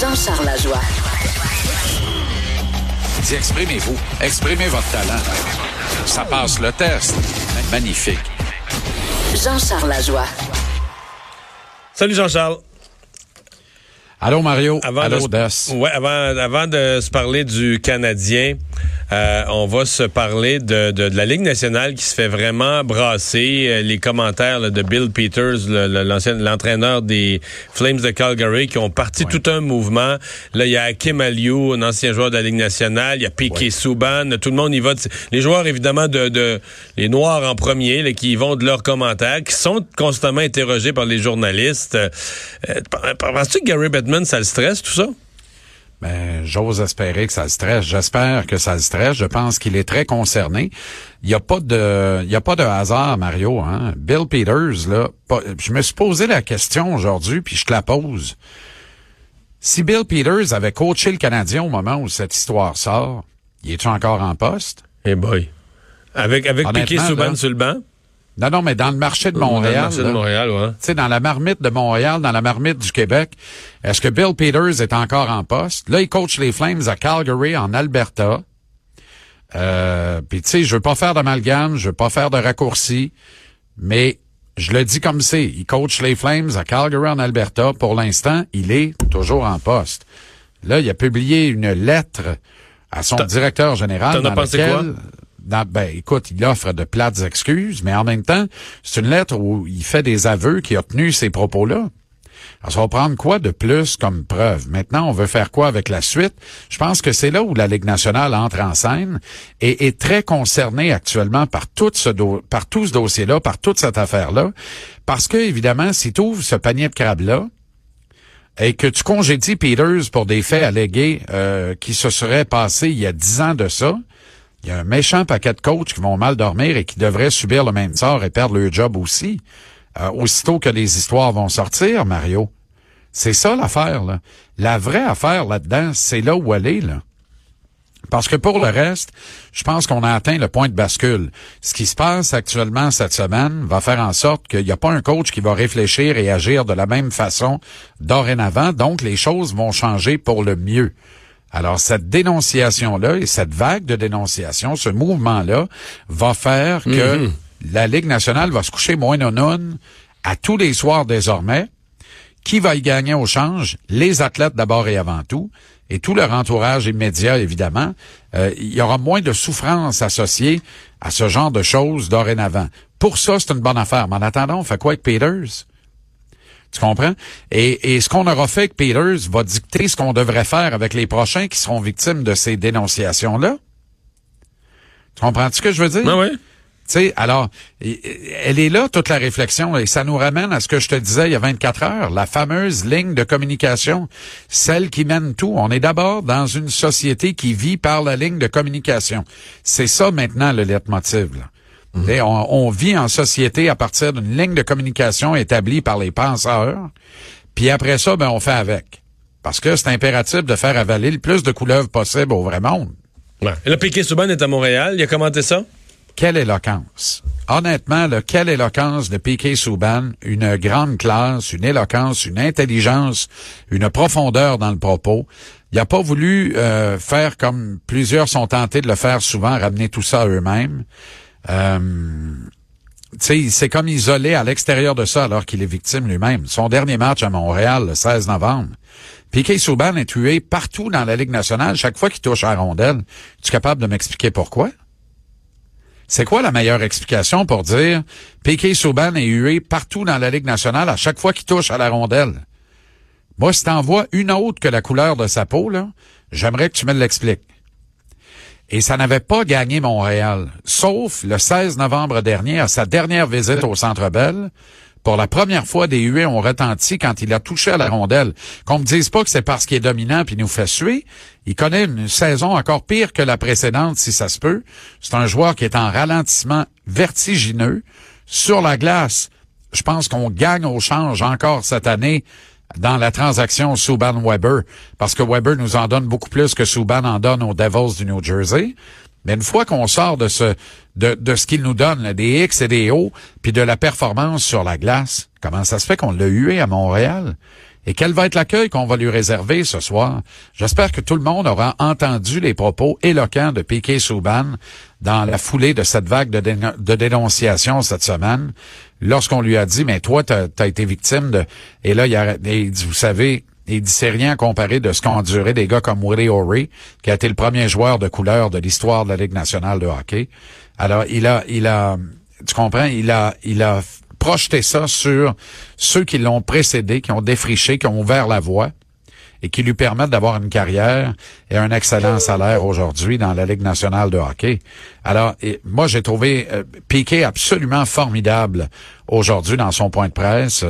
Jean-Charles Lajoie. Dis, exprimez-vous. Exprimez votre talent. Ça passe le test. Magnifique. Jean-Charles Lajoie. Salut Jean-Charles. Allô, Mario. Avant Allô, de, Des. ouais, avant, avant de se parler du Canadien, euh, on va se parler de, de, de la Ligue nationale qui se fait vraiment brasser. Euh, les commentaires là, de Bill Peters, le- le- l'ancien l'entraîneur des Flames de Calgary, qui ont parti tout un mouvement. Là, il y a Hakim Aliou, un ancien joueur de la Ligue nationale. Il y a Piquet Souban. Tout le monde y va. de- les joueurs, évidemment, de, de les Noirs en premier, là, qui y vont de leurs commentaires, qui sont constamment interrogés par les journalistes. Euh, euh, Penses-tu que Gary Bettman, ça le stresse, tout ça? Ben, j'ose espérer que ça le stresse. J'espère que ça le stresse. Je pense qu'il est très concerné. Il n'y a pas de, il y a pas de hasard, Mario, hein. Bill Peters, là, pas- je me suis posé la question aujourd'hui, puis je te la pose. Si Bill Peters avait coaché le Canadien au moment où cette histoire sort, il est-tu encore en poste? Eh boy. Avec, avec Piquet Souban sur le banc? Non, non, mais dans le marché de Dans le Montréal, marché de Montréal, ouais. tu sais, dans la marmite de Montréal, dans la marmite du Québec, est-ce que Bill Peters est encore en poste? Là, il coach les Flames à Calgary, en Alberta. Euh, Puis, tu sais, je veux pas faire d'amalgame, je veux pas faire de raccourci, mais je le dis comme c'est. Il coach les Flames à Calgary, en Alberta. Pour l'instant, il est toujours en poste. Là, il a publié une lettre à son directeur général. t'en as pensé quoi? Ben, écoute, il offre de plates excuses, mais en même temps, c'est une lettre où il fait des aveux qu'il a tenu ces propos-là. Alors, ça va prendre quoi de plus comme preuve? Maintenant, on veut faire quoi avec la suite? Je pense que c'est là où la Ligue nationale entre en scène et est très concernée actuellement par tout ce, par dossier-là, par toute cette affaire-là. Parce que, évidemment, si tu ouvres ce panier de crabes-là, et que tu congédies Peters pour des faits allégués euh, qui se seraient passés il y a dix ans de ça, il y a un méchant paquet de coachs qui vont mal dormir et qui devraient subir le même sort et perdre leur job aussi, euh, aussitôt que les histoires vont sortir, Mario. C'est ça l'affaire, là. La vraie affaire là-dedans, c'est là où elle est, là. Parce que pour le reste, je pense qu'on a atteint le point de bascule. Ce qui se passe actuellement cette semaine va faire en sorte qu'il n'y a pas un coach qui va réfléchir et agir de la même façon dorénavant. Donc, les choses vont changer pour le mieux. Alors, cette dénonciation-là et cette vague de dénonciation, ce mouvement-là, va faire que la Ligue nationale va se coucher moins non à tous les soirs désormais. Qui va y gagner au change? Les athlètes d'abord et avant tout, et tout leur entourage immédiat, évidemment. Euh, il y aura moins de souffrance associée à ce genre de choses dorénavant. Pour ça, c'est une bonne affaire. Mais en attendant, on fait quoi avec Peters? Tu comprends? Et, et ce qu'on aura fait avec Peters va dicter ce qu'on devrait faire avec les prochains qui seront victimes de ces dénonciations-là. Tu comprends ce que je veux dire? Ah ouais? Tu sais, alors, elle est là, toute la réflexion, et ça nous ramène à ce que je te disais il y a 24 heures, la fameuse ligne de communication, celle qui mène tout. On est d'abord dans une société qui vit par la ligne de communication. C'est ça maintenant le leitmotiv. Là. Et On, on vit en société à partir d'une ligne de communication établie par les penseurs, puis après ça, ben, on fait avec. Parce que c'est impératif de faire avaler le plus de couleuvres possible au vrai monde. Ouais. Et là, Piquet Souban est à Montréal. Il a commenté ça? quelle éloquence. Honnêtement, là, quelle éloquence de Piquet Souban, une grande classe, une éloquence, une intelligence, une profondeur dans le propos. Il n'a pas voulu euh, faire comme plusieurs sont tentés de le faire souvent, ramener tout ça à eux-mêmes. Euh, il s'est comme isolé à l'extérieur de ça alors qu'il est victime lui-même. Son dernier match à Montréal, le 16 novembre. Piquet Souban est tué partout dans la Ligue nationale chaque fois qu'il touche à la rondelle. Tu es capable de m'expliquer pourquoi? C'est quoi la meilleure explication pour dire Piquet Souban est hué partout dans la Ligue nationale à chaque fois qu'il touche à la rondelle? Moi, si t'en vois une autre que la couleur de sa peau, j'aimerais que tu me l'expliques. Et ça n'avait pas gagné Montréal, sauf le 16 novembre dernier, à sa dernière visite au Centre Bell, Pour la première fois, des huées ont retenti quand il a touché à la rondelle. Qu'on me dise pas que c'est parce qu'il est dominant puis nous fait suer. Il connaît une saison encore pire que la précédente, si ça se peut. C'est un joueur qui est en ralentissement vertigineux. Sur la glace, je pense qu'on gagne au change encore cette année dans la transaction Subban-Weber, parce que Weber nous en donne beaucoup plus que Subban en donne aux Devils du New Jersey. Mais une fois qu'on sort de ce de, de ce qu'il nous donne, des X et des O, puis de la performance sur la glace, comment ça se fait qu'on l'a hué à Montréal? Et quel va être l'accueil qu'on va lui réserver ce soir? J'espère que tout le monde aura entendu les propos éloquents de Piquet Souban dans la foulée de cette vague de, de dénonciation cette semaine, lorsqu'on lui a dit, mais toi, tu as, été victime de... Et là, il, a, dit, vous savez, il dit, c'est rien comparé de ce qu'ont enduré des gars comme Willie O'Ree, qui a été le premier joueur de couleur de l'histoire de la Ligue nationale de hockey. Alors, il a, il a, tu comprends, il a, il a projeter ça sur ceux qui l'ont précédé, qui ont défriché, qui ont ouvert la voie et qui lui permettent d'avoir une carrière et un excellent salaire aujourd'hui dans la Ligue nationale de hockey. Alors, moi, j'ai trouvé euh, Piquet absolument formidable aujourd'hui dans son point de presse.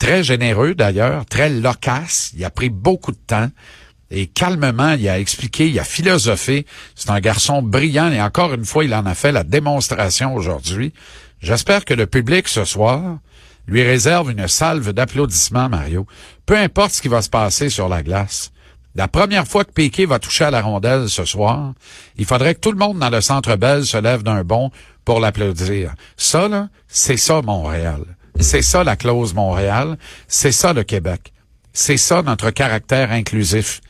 Très généreux d'ailleurs, très loquace. Il a pris beaucoup de temps. Et calmement, il a expliqué, il a philosophé. C'est un garçon brillant et encore une fois, il en a fait la démonstration aujourd'hui. J'espère que le public ce soir lui réserve une salve d'applaudissements, Mario. Peu importe ce qui va se passer sur la glace. La première fois que Piquet va toucher à la rondelle ce soir, il faudrait que tout le monde dans le centre Bell se lève d'un bond pour l'applaudir. Ça, là, c'est ça Montréal. C'est ça la clause Montréal. C'est ça le Québec. C'est ça notre caractère inclusif.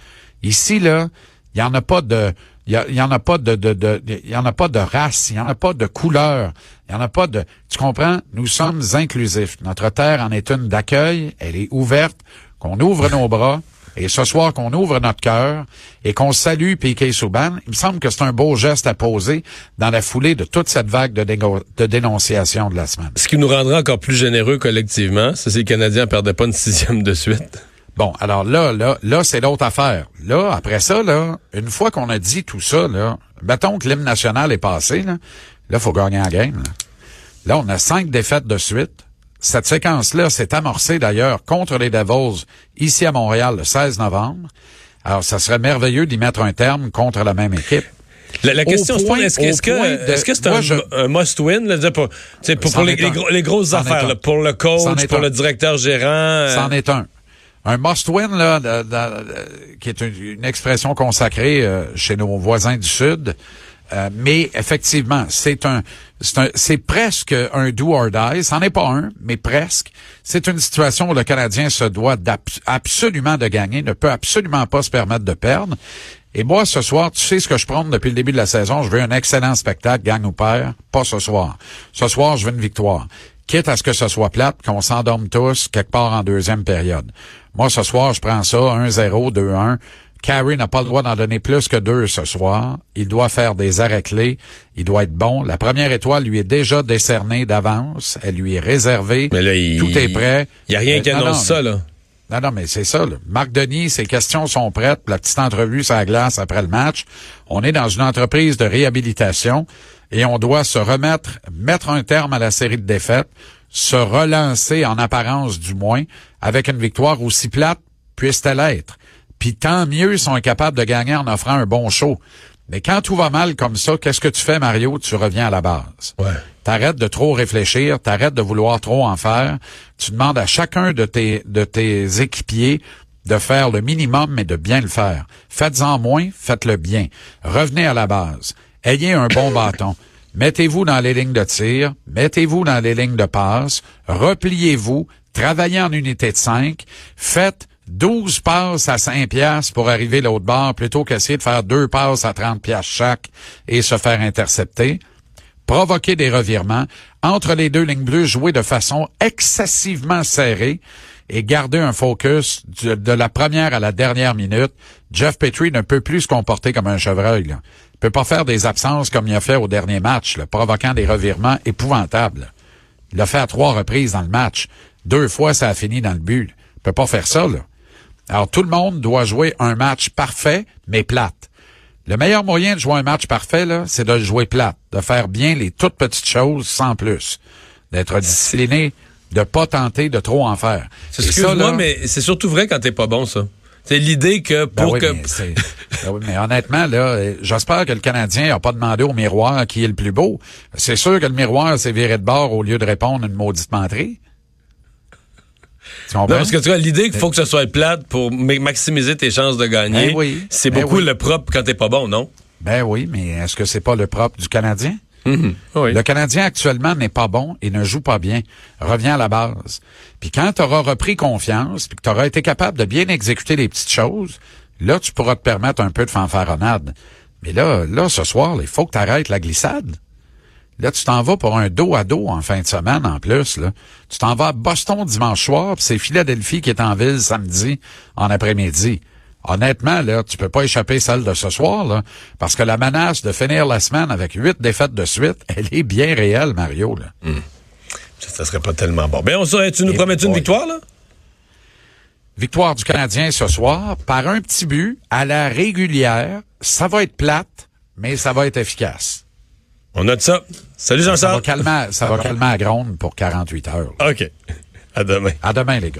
Ici, là, il n'y en a pas de, il y, en a pas de, de, de, y en a pas de race, il y en a pas de couleur, il y en a pas de, tu comprends? Nous sommes inclusifs. Notre terre en est une d'accueil, elle est ouverte, qu'on ouvre nos bras. Et ce soir, qu'on ouvre notre cœur et qu'on salue Piquet Souban, il me semble que c'est un beau geste à poser dans la foulée de toute cette vague de, dénonciation de la semaine. Ce qui nous rendra encore plus généreux collectivement, c'est si les Canadiens ne perdaient pas une sixième de suite. Bon, alors là, là, là, c'est l'autre affaire. Là, après ça, là, une fois qu'on a dit tout ça, là, mettons que l'hymne national est passé, là, là, faut gagner la game. Là. là, on a cinq défaites de suite. Cette séquence-là s'est amorcée d'ailleurs contre les Devils ici à Montréal le 16 novembre. Alors, ça serait merveilleux d'y mettre un terme contre la même équipe. La, question, c'est est-ce que c'est un, must-win pour, pour, les, grosses affaires, pour le coach, pour le directeur gérant? C'en est un un must-win, là, qui est une, expression consacrée euh, chez nos voisins du Sud. Euh, mais effectivement, c'est un, c'est presque un do or die. C'en est pas un, mais presque. C'est une situation où le Canadien se doit absolument de gagner, ne peut absolument pas se permettre de perdre. Et moi, ce soir, tu sais ce que je prends depuis le début de la saison. Je veux un excellent spectacle, gagne ou perd. Pas ce soir. Ce soir, je veux une victoire. Quitte à ce que ce soit plate, qu'on s'endorme tous quelque part en deuxième période. Moi, ce soir, je prends ça, 1-0, 2-1. Carey n'a pas le droit d'en donner plus que deux ce soir. Il doit faire des arrêts clés. Il doit être bon. La première étoile lui est déjà décernée d'avance. Elle lui est réservée. Mais là, il, Tout est prêt. Il n'y a rien qui annonce ça, là. Non, non, mais c'est ça. Là. Marc Denis, ses questions sont prêtes. La petite entrevue sur la glace après le match. On est dans une entreprise de réhabilitation et on doit se remettre, mettre un terme à la série de défaites, se relancer en apparence du moins avec une victoire aussi plate puisse-t-elle être. Puis tant mieux ils sont incapables de gagner en offrant un bon show. Mais quand tout va mal comme ça, qu'est-ce que tu fais, Mario? Tu reviens à la base. Ouais. T'arrêtes de trop réfléchir, t'arrêtes de vouloir trop en faire. Tu demandes à chacun de tes, de tes équipiers de faire le minimum, mais de bien le faire. Faites-en moins, faites-le bien. Revenez à la base. Ayez un bon bâton. Mettez-vous dans les lignes de tir, mettez-vous dans les lignes de passe, repliez-vous, travaillez en unité de 5, faites 12 passes à 5 piastres pour arriver l'autre bord plutôt qu'essayer de faire deux passes à 30 piastres chaque et se faire intercepter. Provoquer des revirements. Entre les deux lignes bleues, jouer de façon excessivement serrée et garder un focus de, la première à la dernière minute. Jeff Petrie ne peut plus se comporter comme un chevreuil. Il peut pas faire des absences comme il a fait au dernier match, provoquant des revirements épouvantables. Il l'a fait à trois reprises dans le match. Deux fois, ça a fini dans le but. Il peut pas faire ça, là. Alors, tout le monde doit jouer un match parfait, mais plate. Le meilleur moyen de jouer un match parfait, là, c'est de le jouer plate, de faire bien les toutes petites choses sans plus, d'être discipliné de pas tenter de trop en faire. C'est ça, là- mais c'est surtout vrai quand t'es pas bon, ça. C'est l'idée que Ben pour oui, que... mais, ben oui, mais honnêtement, là, euh, j'espère que le Canadien n'a pas demandé au miroir qui est le plus beau. C'est sûr que le miroir s'est viré de bord au lieu de répondre à une maudite menterie. Non, parce que tu vois, l'idée qu'il faut que ce soit plate pour ma- maximiser tes chances de gagner, Ben oui. c'est Ben beaucoup oui. le propre quand t'es pas bon, non? Ben oui, mais est-ce que c'est pas le propre du Canadien? Oui. Le Canadien actuellement n'est pas bon et ne joue pas bien. Reviens à la base. Puis quand tu auras repris confiance, puis que tu auras été capable de bien exécuter les petites choses, là, tu pourras te permettre un peu de fanfaronnade. Mais là, là, ce soir, il faut que tu arrêtes la glissade. Là, tu t'en vas pour un dos à dos en fin de semaine en plus. Là. Tu t'en vas à Boston dimanche soir, puis c'est Philadelphie qui est en ville samedi en après-midi. Honnêtement, là, tu peux pas échapper celle de ce soir, là, parce que la menace de finir la semaine avec huit défaites de suite, elle est bien réelle, Mario. Là. Ça, ça serait pas tellement bon. Ben, on tu nous promets une victoire, là? Victoire du Canadien ce soir par un petit but à la régulière. Ça va être plate, mais ça va être efficace. On note ça. Salut Ça va Jean-Charles. calmer, ça va calmer à gronde pour 48 heures. OK. À demain. À demain, les gars.